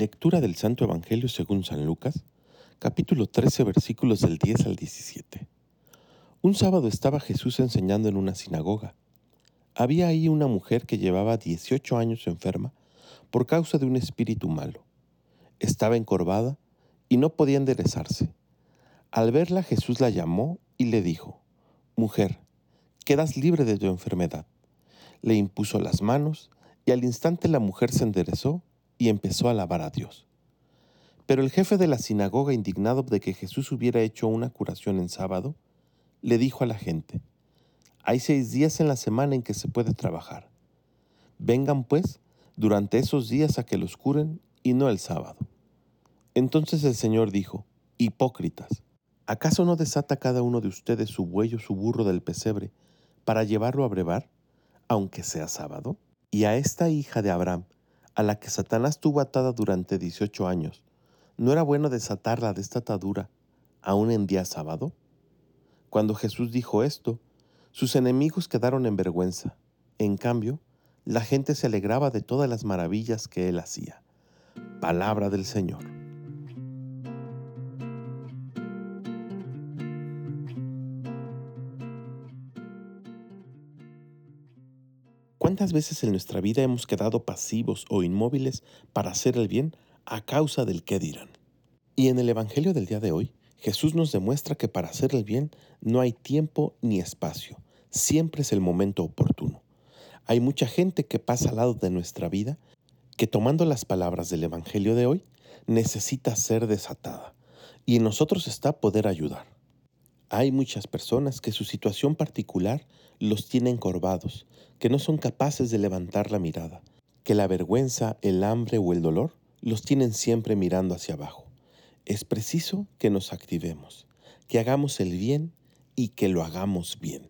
Lectura del Santo Evangelio según San Lucas, capítulo 13, versículos del 10 al 17. Un sábado estaba Jesús enseñando en una sinagoga. Había ahí una mujer que llevaba 18 años enferma por causa de un espíritu malo. Estaba encorvada y no podía enderezarse. Al verla Jesús la llamó y le dijo, Mujer, quedas libre de tu enfermedad. Le impuso las manos y al instante la mujer se enderezó y empezó a alabar a Dios. Pero el jefe de la sinagoga, indignado de que Jesús hubiera hecho una curación en sábado, le dijo a la gente, hay seis días en la semana en que se puede trabajar. Vengan pues durante esos días a que los curen y no el sábado. Entonces el Señor dijo, Hipócritas, ¿acaso no desata cada uno de ustedes su buey o su burro del pesebre para llevarlo a brevar, aunque sea sábado? Y a esta hija de Abraham, a la que Satanás tuvo atada durante 18 años, ¿no era bueno desatarla de esta atadura aún en día sábado? Cuando Jesús dijo esto, sus enemigos quedaron en vergüenza. En cambio, la gente se alegraba de todas las maravillas que él hacía. Palabra del Señor. ¿Cuántas veces en nuestra vida hemos quedado pasivos o inmóviles para hacer el bien a causa del qué dirán? Y en el Evangelio del día de hoy, Jesús nos demuestra que para hacer el bien no hay tiempo ni espacio, siempre es el momento oportuno. Hay mucha gente que pasa al lado de nuestra vida que tomando las palabras del Evangelio de hoy necesita ser desatada y en nosotros está poder ayudar. Hay muchas personas que su situación particular los tiene encorvados, que no son capaces de levantar la mirada, que la vergüenza, el hambre o el dolor los tienen siempre mirando hacia abajo. Es preciso que nos activemos, que hagamos el bien y que lo hagamos bien.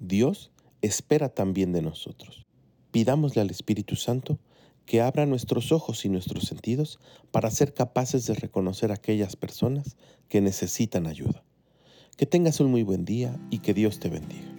Dios espera también de nosotros. Pidámosle al Espíritu Santo que abra nuestros ojos y nuestros sentidos para ser capaces de reconocer a aquellas personas que necesitan ayuda. Que tengas un muy buen día y que Dios te bendiga.